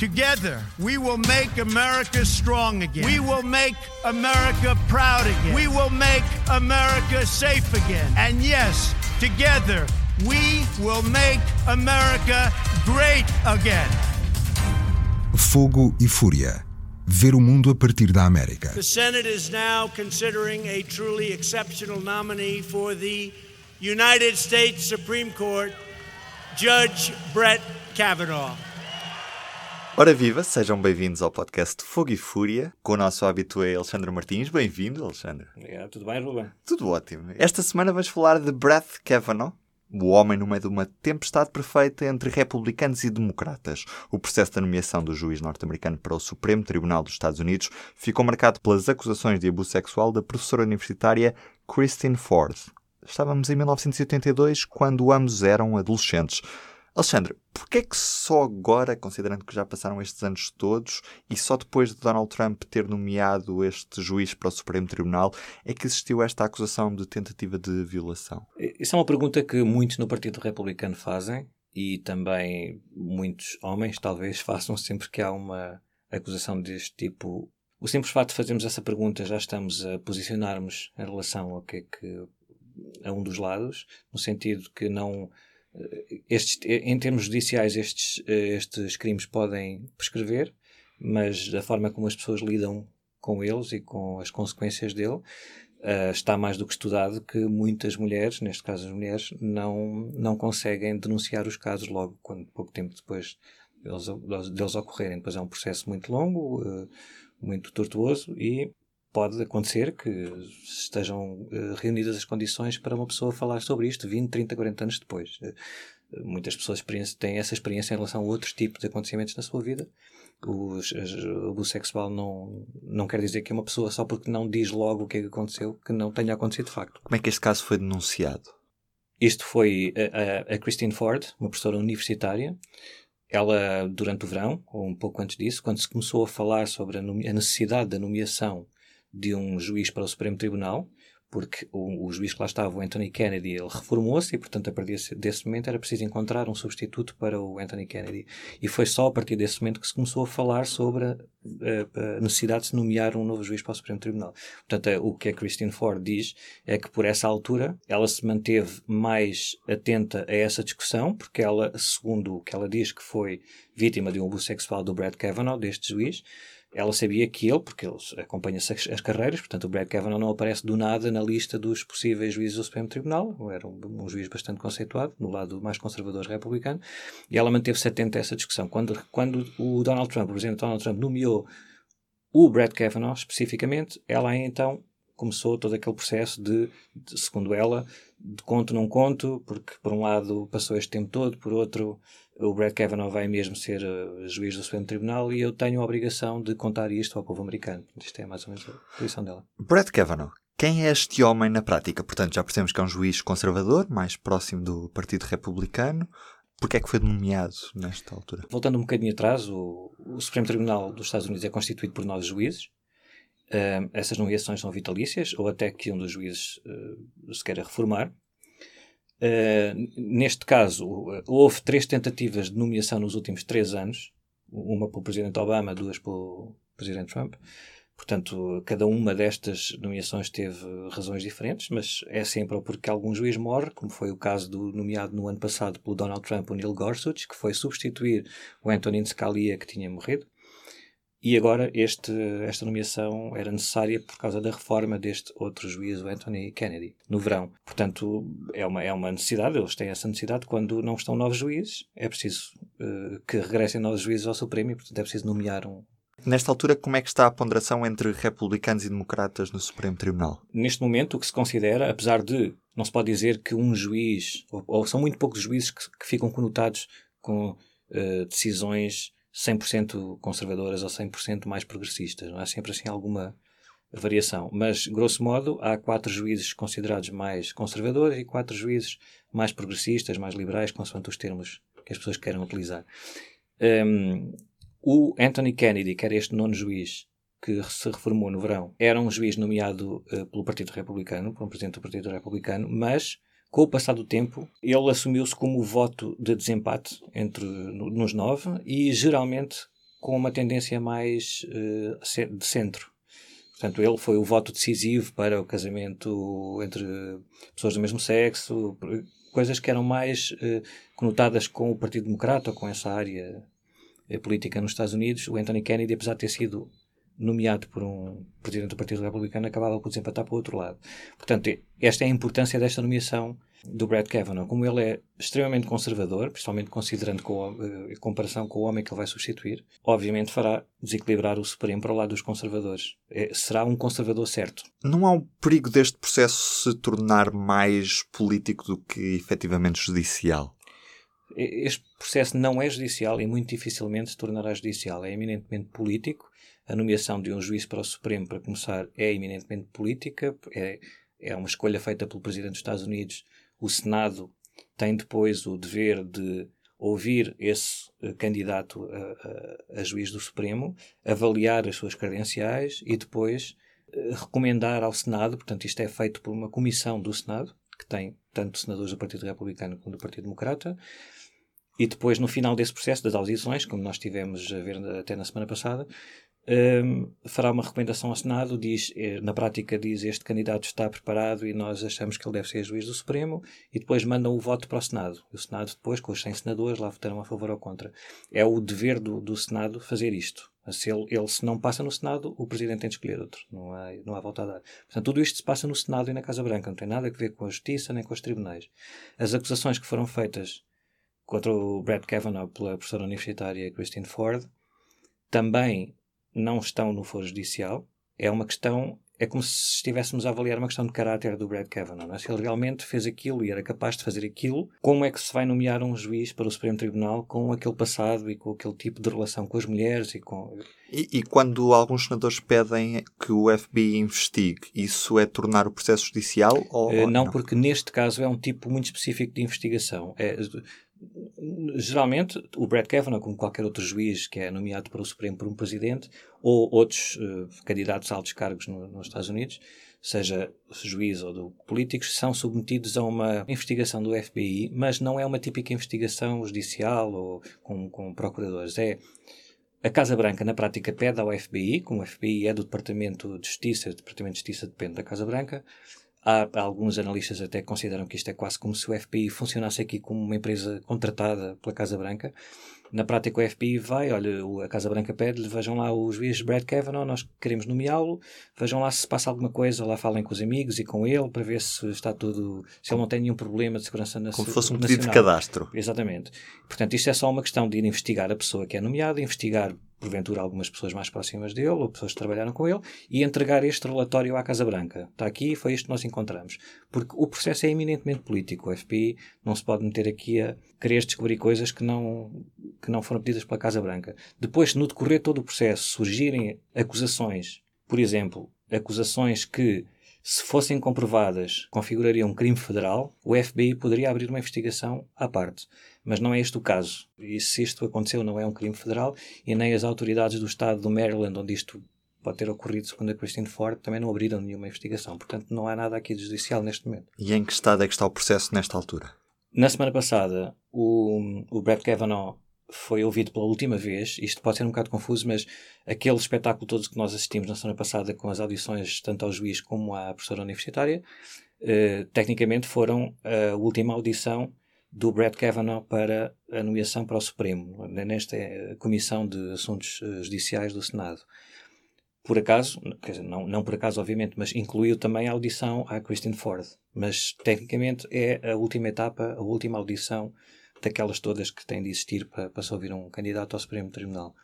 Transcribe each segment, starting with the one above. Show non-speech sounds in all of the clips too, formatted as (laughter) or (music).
Together, we will make America strong again. We will make America proud again. We will make America safe again. And yes, together, we will make America great again. Fogo e Fúria. Ver o mundo a partir da América. The Senate is now considering a truly exceptional nominee for the United States Supreme Court, Judge Brett Kavanaugh. Ora viva, sejam bem-vindos ao podcast Fogo e Fúria, com o nosso habitué Alexandre Martins. Bem-vindo, Alexandre. Obrigado, tudo bem, Ruben? Tudo ótimo. Esta semana vamos falar de Brett Kavanaugh, o homem no meio de uma tempestade perfeita entre republicanos e democratas. O processo de nomeação do juiz norte-americano para o Supremo Tribunal dos Estados Unidos ficou marcado pelas acusações de abuso sexual da professora universitária Christine Ford. Estávamos em 1982, quando ambos eram adolescentes. Alexandre, porquê é que só agora, considerando que já passaram estes anos todos, e só depois de Donald Trump ter nomeado este juiz para o Supremo Tribunal, é que existiu esta acusação de tentativa de violação? Isso é uma pergunta que muitos no Partido Republicano fazem e também muitos homens talvez (laughs) façam sempre que há uma acusação deste tipo. O simples facto de fazermos essa pergunta já estamos a posicionarmos em relação ao que é que a um dos lados, no sentido que não estes, em termos judiciais, estes, estes crimes podem prescrever, mas da forma como as pessoas lidam com eles e com as consequências dele, uh, está mais do que estudado que muitas mulheres, neste caso as mulheres, não, não conseguem denunciar os casos logo, quando pouco tempo depois deles, deles ocorrerem. Depois é um processo muito longo, uh, muito tortuoso e pode acontecer que estejam uh, reunidas as condições para uma pessoa falar sobre isto 20, 30, 40 anos depois. Uh, muitas pessoas têm essa experiência em relação a outros tipos de acontecimentos na sua vida. O, o abuso sexual não, não quer dizer que é uma pessoa, só porque não diz logo o que é que aconteceu, que não tenha acontecido de facto. Como é que este caso foi denunciado? Isto foi a, a, a Christine Ford, uma professora universitária. Ela, durante o verão, ou um pouco antes disso, quando se começou a falar sobre a, a necessidade da nomeação de um juiz para o Supremo Tribunal, porque o, o juiz que lá estava, o Anthony Kennedy, ele reformou-se e, portanto, a partir desse, desse, momento era preciso encontrar um substituto para o Anthony Kennedy. E foi só a partir desse momento que se começou a falar sobre a, a, a necessidade de se nomear um novo juiz para o Supremo Tribunal. Portanto, é, o que a Christine Ford diz é que, por essa altura, ela se manteve mais atenta a essa discussão, porque ela, segundo o que ela diz, que foi vítima de um abuso sexual do Brad Kavanaugh, deste juiz, ela sabia que ele, porque ele acompanha-se as, as, carreiras, portanto o Brad Kavanaugh não aparece do nada na lista dos possíveis juízes do Supremo Tribunal, era um, um juiz bastante conceituado, no lado mais conservador republicano, e ela manteve-se atenta a essa discussão. Quando, quando o Donald Trump, o presidente Donald Trump, nomeou o Brad Kavanaugh especificamente, ela então começou todo aquele processo de, de, segundo ela, de conto não conto, porque por um lado passou este tempo todo, por outro o Brad Kavanaugh vai mesmo ser uh, juiz do Supremo Tribunal e eu tenho a obrigação de contar isto ao povo americano. Isto é mais ou menos a posição dela. Brad Kavanaugh, quem é este homem na prática? Portanto, já percebemos que é um juiz conservador, mais próximo do Partido Republicano. Porquê é que foi nomeado nesta altura? Voltando um bocadinho atrás, o, o Supremo Tribunal dos Estados Unidos é constituído por nove juízes. Essas nomeações são vitalícias, ou até que um dos juízes uh, se queira reformar. Uh, neste caso, houve três tentativas de nomeação nos últimos três anos, uma pelo Presidente Obama, duas pelo Presidente Trump. Portanto, cada uma destas nomeações teve razões diferentes, mas é sempre porque algum juiz morre, como foi o caso do nomeado no ano passado pelo Donald Trump, o Neil Gorsuch, que foi substituir o Antonin Scalia, que tinha morrido. E agora este, esta nomeação era necessária por causa da reforma deste outro juiz, o Anthony Kennedy, no verão. Portanto, é uma, é uma necessidade, eles têm essa necessidade quando não estão novos juízes, é preciso uh, que regressem novos juízes ao Supremo e, portanto, é preciso nomear um. Nesta altura, como é que está a ponderação entre republicanos e democratas no Supremo Tribunal? Neste momento, o que se considera, apesar de não se pode dizer que um juiz, ou, ou são muito poucos juízes que, que ficam conotados com uh, decisões 100% conservadoras ou 100% mais progressistas. Não há sempre assim alguma variação. Mas, grosso modo, há quatro juízes considerados mais conservadores e quatro juízes mais progressistas, mais liberais, consoante os termos que as pessoas queiram utilizar. Um, o Anthony Kennedy, que era este nono juiz que se reformou no verão, era um juiz nomeado uh, pelo Partido Republicano, por um presidente do Partido Republicano, mas com o passar do tempo, ele assumiu-se como o voto de desempate entre nos nove e geralmente com uma tendência mais uh, de centro. Portanto, ele foi o voto decisivo para o casamento entre pessoas do mesmo sexo, coisas que eram mais uh, conotadas com o Partido Democrata ou com essa área política nos Estados Unidos. O Anthony Kennedy, apesar de ter sido nomeado por um presidente do Partido Republicano, acabava por desempatar para o outro lado. Portanto, esta é a importância desta nomeação do Brett Kavanaugh. Como ele é extremamente conservador, principalmente considerando com a, a comparação com o homem que ele vai substituir, obviamente fará desequilibrar o Supremo para o lado dos conservadores. É, será um conservador certo. Não há um perigo deste processo se tornar mais político do que efetivamente judicial? Este processo não é judicial e muito dificilmente se tornará judicial. É eminentemente político a nomeação de um juiz para o Supremo, para começar, é eminentemente política, é, é uma escolha feita pelo Presidente dos Estados Unidos. O Senado tem depois o dever de ouvir esse uh, candidato a, a, a, juiz do Supremo, avaliar as suas credenciais e depois uh, recomendar ao Senado, portanto, isto é feito por uma comissão do Senado, que tem tanto senadores do Partido Republicano como do Partido Democrata, e depois, no final desse processo das audições, como nós tivemos a ver até na semana passada, um, fará uma recomendação ao Senado, diz, eh, na prática diz este candidato está preparado e nós achamos que ele deve ser juiz do Supremo e depois mandam o voto para o Senado. O Senado depois, com os 100 senadores, lá votarão a favor ou contra. É o dever do, do Senado fazer isto. Se ele, ele, se não passa no Senado, o Presidente tem de escolher outro. Não há, não há volta a dar. Portanto, tudo isto se passa no Senado e na Casa Branca. Não tem nada a ver com a Justiça nem com os tribunais. As acusações que foram feitas contra o Brett Kavanaugh pela professora universitária Christine Ford também não estão no foro judicial. É uma questão, é como se estivéssemos a avaliar uma questão de caráter do Brad Kavanaugh. É? Se ele realmente fez aquilo e era capaz de fazer aquilo, como é que se vai nomear um juiz para o Supremo Tribunal com aquele passado e com aquele tipo de relação com as mulheres e com. E, e quando alguns senadores pedem que o FBI investigue, isso é tornar o processo judicial? Ou, uh, não, não, porque neste caso é um tipo muito específico de investigação. É, geralmente, o Brett Kavanaugh, como qualquer outro juiz que é nomeado para o Supremo por um presidente, ou outros uh, candidatos a altos cargos no, nos Estados Unidos, seja juiz ou do, políticos, são submetidos a uma investigação do FBI, mas não é uma típica investigação judicial ou com, com procuradores. É a Casa Branca, na prática, pede ao FBI, como o FBI é do Departamento de Justiça, o Departamento de Justiça depende da Casa Branca, Há, alguns analistas até consideram que isto é quase como se o FBI funcionasse aqui como uma empresa contratada pela Casa Branca. Na prática, o FBI vai, olha, a Casa Branca pede-lhe, vejam lá o juiz Brad Kavanaugh, nós queremos nomeá-lo, vejam lá se passa alguma coisa, lá falem com os amigos e com ele para ver se está tudo, se ele não tem nenhum problema de segurança nacional. Como se fosse um pedido de cadastro. Exatamente. Portanto, isto é só uma questão de ir investigar a pessoa que é nomeada, investigar porventura algumas pessoas mais próximas dele ou pessoas que trabalharam com ele e entregar este relatório à Casa Branca. Está aqui, foi isto que nós encontramos. Porque o processo é eminentemente político. O FBI não se pode meter aqui a querer descobrir coisas que não, que não foram pedidas pela Casa Branca. Depois, no decorrer todo o processo, surgirem acusações, por exemplo, acusações que se fossem comprovadas, configurariam um crime federal, o FBI poderia abrir uma investigação à parte. Mas não é este o caso. E se isto aconteceu, não é um crime federal e nem as autoridades do estado do Maryland, onde isto pode ter ocorrido, segundo a Christine Ford, também não abriram nenhuma investigação. Portanto, não há nada aqui de judicial neste momento. E em que estado é que está o processo nesta altura? Na semana passada, o, o Brett Kavanaugh foi ouvido pela última vez, isto pode ser um bocado confuso, mas aquele espetáculo todos que nós assistimos na semana passada com as audições tanto ao juiz como à professora universitária, eh, tecnicamente foram a última audição do Brett Kavanaugh para a nomeação para o Supremo, nesta eh, Comissão de Assuntos eh, Judiciais do Senado. Por acaso, dizer, não, não por acaso, obviamente, mas incluiu também a audição à Christine Ford. Mas, tecnicamente, é a última etapa, a última audição daquelas todas que têm de existir para, para se ouvir um candidato ao Supremo Tribunal.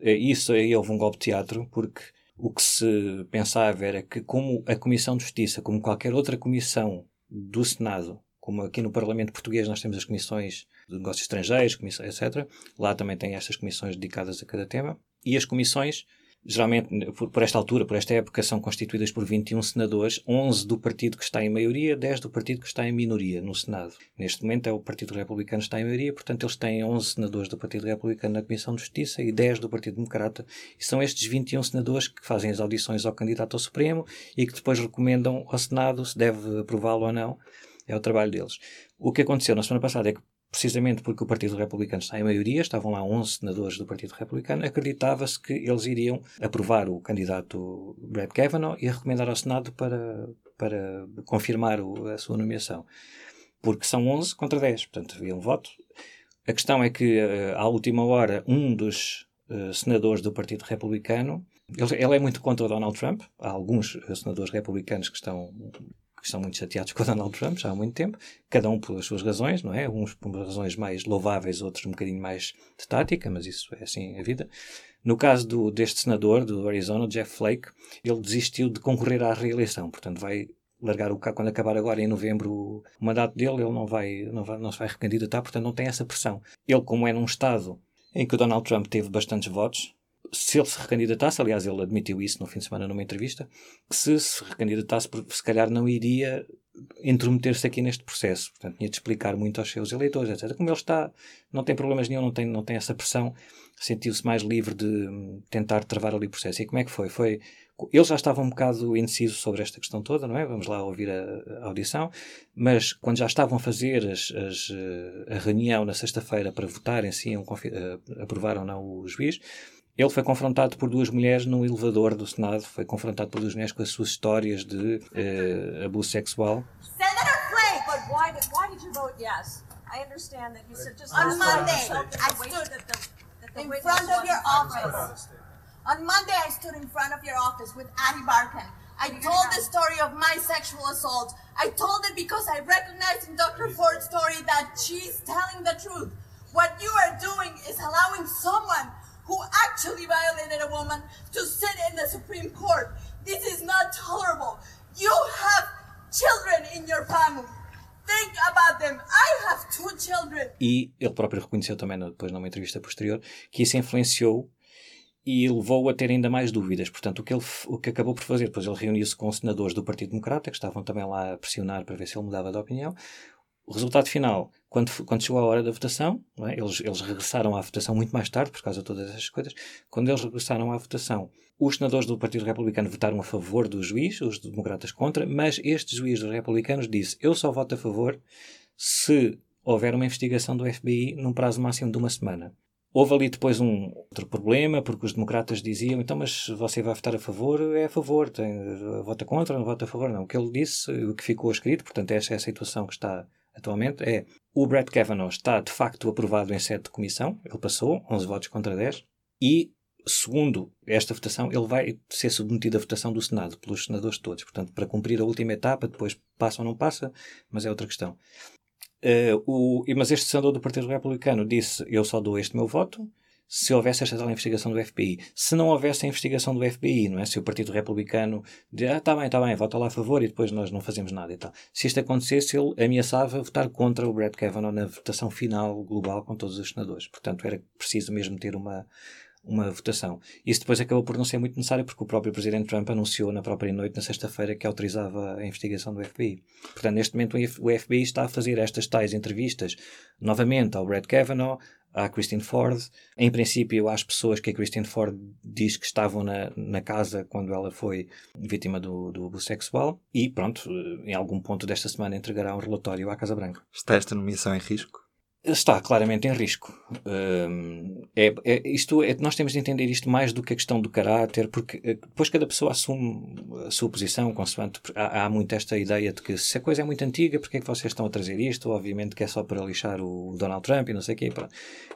Eh, isso aí houve um golpe de teatro, porque o que se pensava era que, como a Comissão de Justiça, como qualquer outra comissão do Senado, como aqui no Parlamento Português nós temos as comissões de negócios estrangeiros, etc., lá também tem estas comissões dedicadas a cada tema, e as comissões geralmente, por, por, esta altura, por esta época, são constituídas por 21 senadores, 11 do partido que está em maioria, 10 do partido que está em minoria no Senado. Neste momento é o Partido Republicano que está em maioria, portanto eles têm 11 senadores do Partido Republicano na Comissão de Justiça e 10 do Partido Democrata. E são estes 21 senadores que fazem as audições ao candidato ao Supremo e que depois recomendam ao Senado se deve aprová-lo ou não. É o trabalho deles. O que aconteceu na semana passada é que precisamente porque o Partido Republicano está em maioria, estavam lá 11 senadores do Partido Republicano, acreditava-se que eles iriam aprovar o candidato Brett Kavanaugh e recomendar ao Senado para, para confirmar o, a sua nomeação. Porque são 11 contra 10, portanto havia um voto. A questão é que, eh, à última hora, um dos uh, senadores do Partido Republicano ele, ele, é muito contra o Donald Trump. Há alguns senadores republicanos que estão que estão muito chateados (laughs) com o Donald Trump já há muito tempo, cada um pelas suas razões, não é? Uns por razões mais louváveis, outros um bocadinho mais de tática, mas isso é assim a vida. No caso do, deste senador do Arizona, Jeff Flake, ele desistiu de concorrer à reeleição, portanto vai largar o quando acabar agora em novembro o mandato dele, ele não vai, não vai, não se vai recandidatar, portanto não tem essa pressão. Ele, como é num estado em que o Donald Trump teve bastantes votos, se ele se recandidatasse, aliás, ele admitiu isso no fim de semana numa entrevista, que se se recandidatasse, se calhar não iria intrometer-se aqui neste processo. Portanto, tinha de explicar muito aos seus eleitores, etc. Como ele está, não tem problemas nenhum, não tem, não tem essa pressão, sentiu-se mais livre de tentar travar ali o processo. E como é que foi? Foi ele já estava um bocado indeciso sobre esta questão toda, não é? Vamos lá ouvir a, a audição. Mas quando já estavam a fazer as, as, a reunião na sexta-feira para votarem se iam aprovar ou não o juiz, ele foi confrontado por duas mulheres no elevador do Senado, foi confrontado por duas mulheres com as suas histórias de uh, abuso sexual. Senator Flake, but why did, why did you vote yes? I understand that you said just on Monday I stood in front of your office. On Monday I stood in front of your office with Addie Barkan. I told the story of my sexual assault. I told it because I recognized in Dr. Ford's story that she's telling the truth. What you are doing is allowing someone who actually violated a woman to sit in the Supreme Court. This is not tolerable. You have children in your family. Think about them. I have two children. E ele próprio reconheceu também depois numa entrevista posterior que isso influenciou e levou a ter ainda mais dúvidas. Portanto, o que, ele, o que acabou por fazer, depois ele reuniu-se com senadores do Partido Democrata, que estavam também lá a pressionar para ver se ele mudava de opinião. O resultado final quando, quando chegou a hora da votação, é? eles, eles regressaram à votação muito mais tarde, por causa de todas essas coisas. Quando eles regressaram à votação, os senadores do Partido Republicano votaram a favor do juiz, os democratas contra, mas este juiz dos republicanos disse: Eu só voto a favor se houver uma investigação do FBI num prazo máximo de uma semana. Houve ali depois um outro problema, porque os democratas diziam, então, mas você vai votar a favor, é a favor, tem, vota contra, não vota a favor, não. O que ele disse, o que ficou escrito, portanto, esta é a situação que está atualmente, é o Brett Kavanaugh está de facto aprovado em sede de comissão, ele passou, 11 votos contra 10, e segundo esta votação, ele vai ser submetido à votação do Senado, pelos senadores todos. Portanto, para cumprir a última etapa, depois passa ou não passa, mas é outra questão. Uh, o, mas este senador do Partido Republicano disse: Eu só dou este meu voto, se houvesse esta tal investigação do FBI. Se não houvesse a investigação do FBI, não é? Se o Partido Republicano diz, ah, está bem, está bem, vota lá a favor e depois nós não fazemos nada e tal. Se isto acontecesse, ele ameaçava votar contra o Brett Kavanaugh na votação final global com todos os senadores. Portanto, era preciso mesmo ter uma, uma votação. Isso depois acabou por não ser muito necessário porque o próprio Presidente Trump anunciou na própria noite, na sexta-feira, que autorizava a investigação do FBI. Portanto, neste momento o FBI está a fazer estas tais entrevistas novamente ao Brett Kavanaugh, à Christine Ford. Em princípio, às pessoas que a Christine Ford diz que estavam na, na casa quando ela foi vítima do, do abuso sexual. E pronto, em algum ponto desta semana entregará um relatório à Casa Branca. Está esta nomeação em risco? Está claramente em risco. Um, é, é, isto é, nós temos de entender isto mais do que a questão do caráter, porque eh, depois cada pessoa assume a sua posição, consoante. Há, há muito esta ideia de que se a coisa é muito antiga, porque é que vocês estão a trazer isto? Obviamente que é só para lixar o Donald Trump e não sei o quê.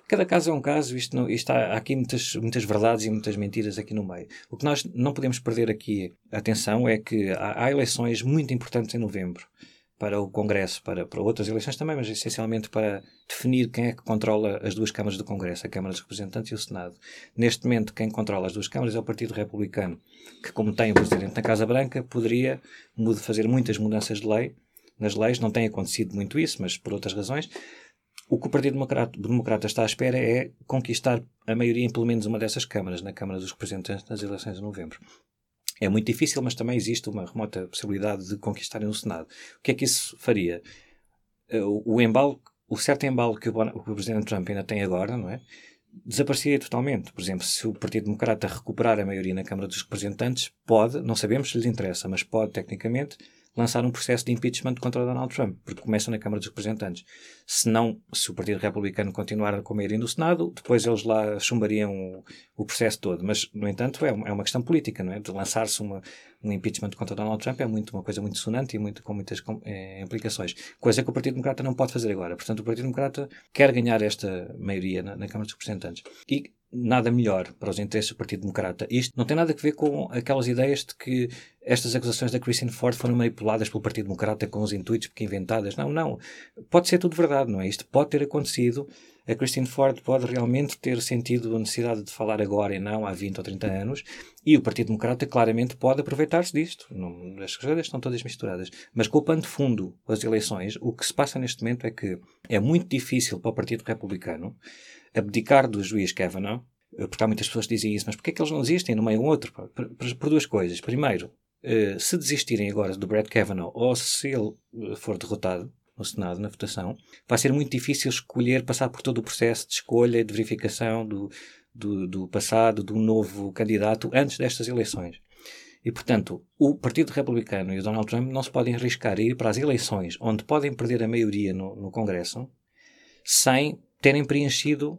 Cada caso é um caso, isto, não, isto há, há aqui muitas, muitas verdades e muitas mentiras aqui no meio. O que nós não podemos perder aqui atenção é que há, há eleições muito importantes em novembro para o Congresso, para, para outras eleições também, mas essencialmente para definir quem é que controla as duas câmaras do Congresso, a Câmara dos Representantes e o Senado. Neste momento, quem controla as duas câmaras é o Partido Republicano, que, como tem o Presidente na Casa Branca, poderia fazer muitas mudanças de lei nas leis. Não tem acontecido muito isso, mas por outras razões. O que o Partido Democrata, Democrata está à espera é conquistar a maioria em pelo menos uma dessas câmaras, na Câmara dos Representantes, nas eleições de novembro. É muito difícil, mas também existe uma remota possibilidade de conquistarem o Senado. O que é que isso faria? Eh, o, o embalo, o certo embalo que o, o Presidente Trump ainda tem agora, não é? Desapareceria totalmente. Por exemplo, se o Partido Democrata recuperar a maioria na Câmara dos Representantes, pode, não sabemos se lhes interessa, mas pode, tecnicamente, lançar um processo de impeachment contra Donald Trump, porque começa na Câmara dos Representantes. Se não, se o Partido Republicano continuar com a maioria no Senado, depois eles lá chumbariam o, o processo todo. Mas, no entanto, é é uma questão política, não é? De lançar-se um impeachment contra Donald Trump é muito, uma coisa muito sonante e muito, com muitas com, é, implicações. Coisa que o Partido Democrata não pode fazer agora. Portanto, o Partido Democrata quer ganhar esta maioria na, na Câmara dos Representantes. E nada melhor para os interesses do Partido Democrata. Isto não tem nada a ver com aquelas ideias de que estas acusações da Christine Ford foram manipuladas pelo Partido Democrata com os intuitos porque inventadas. Não, não. Pode ser tudo verdade, não é? Isto pode ter acontecido. A Christine Ford pode realmente ter sentido a necessidade de falar agora e não há 20 ou 30 anos. E o Partido Democrata claramente pode aproveitar-se disto. As coisas estão todas misturadas. Mas culpando fundo as eleições, o que se passa neste momento é que é muito difícil para o Partido Republicano abdicar do juiz Kavanaugh, eh, porque há muitas pessoas que dizem isso, mas porquê é que eles não desistem no meio um outro? Por, duas coisas. Primeiro, eh, se desistirem agora do Brett Kavanaugh ou se ele eh, for derrotado no Senado, na votação, vai ser muito difícil escolher, passar por todo o processo de escolha e de verificação do, do, do passado, do novo candidato antes destas eleições. E, portanto, o Partido Republicano e o Donald Trump não se podem arriscar a ir para as eleições onde podem perder a maioria no, no Congresso sem terem preenchido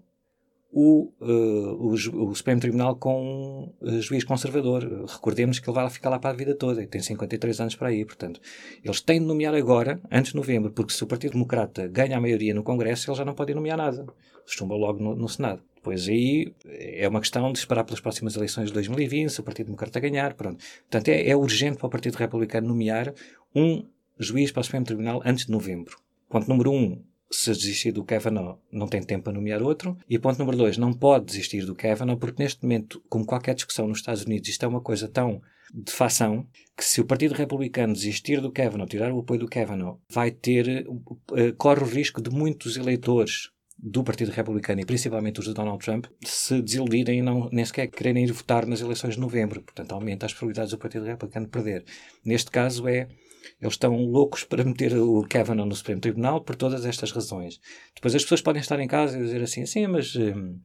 o, uh, o, o, Supremo Tribunal com um uh, juiz conservador. Recordemos que ele vai ficar lá para a vida toda, e tem 53 anos para aí, portanto. Eles têm de nomear agora, antes de novembro, porque se o Partido Democrata ganha a maioria no Congresso, ele já não pode nomear nada. Chumba logo no, no Senado. Depois aí é uma questão de esperar pelas próximas eleições de 2020, se o Partido Democrata ganhar, pronto. Portanto, é, é urgente para o Partido Republicano nomear um juiz para o Supremo Tribunal antes de novembro. Ponto número um, se desistir do Kavanaugh, não tem tempo para nomear outro. E ponto número dois, não pode desistir do Kavanaugh, porque neste momento, como qualquer discussão nos Estados Unidos, isto é uma coisa tão de facção que se o Partido Republicano desistir do Kavanaugh, tirar o apoio do Kavanaugh, vai ter, uh, corre o risco de muitos eleitores do Partido Republicano e principalmente os de Donald Trump se desiludirem e não, nem sequer quererem ir votar nas eleições de novembro. Portanto, aumenta as probabilidades do Partido Republicano de perder. Neste caso é eles estão loucos para meter o Kavanaugh no Supremo Tribunal por todas estas razões. Depois as pessoas podem estar em casa e dizer assim, sim, mas hum,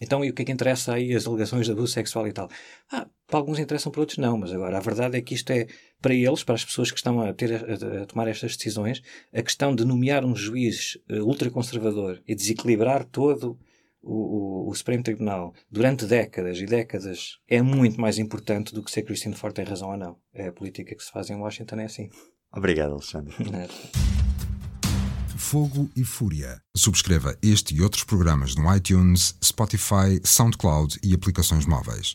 então e o que é que interessa aí as alegações de abuso sexual e tal? Ah, para alguns interessam, para outros não, mas agora a verdade é que isto é, para eles, para as pessoas que estão a, ter, a, a tomar estas decisões, a questão de nomear um juiz uh, ultraconservador e desequilibrar todo o, o, o, Supremo Tribunal durante décadas e décadas é muito mais importante do que se a Christine Ford tem razão ou não. É a política que se faz em Washington, é assim. Obrigado, Alexandre. (laughs) Fogo e Fúria. Subscreva este e outros programas no iTunes, Spotify, SoundCloud e aplicações móveis.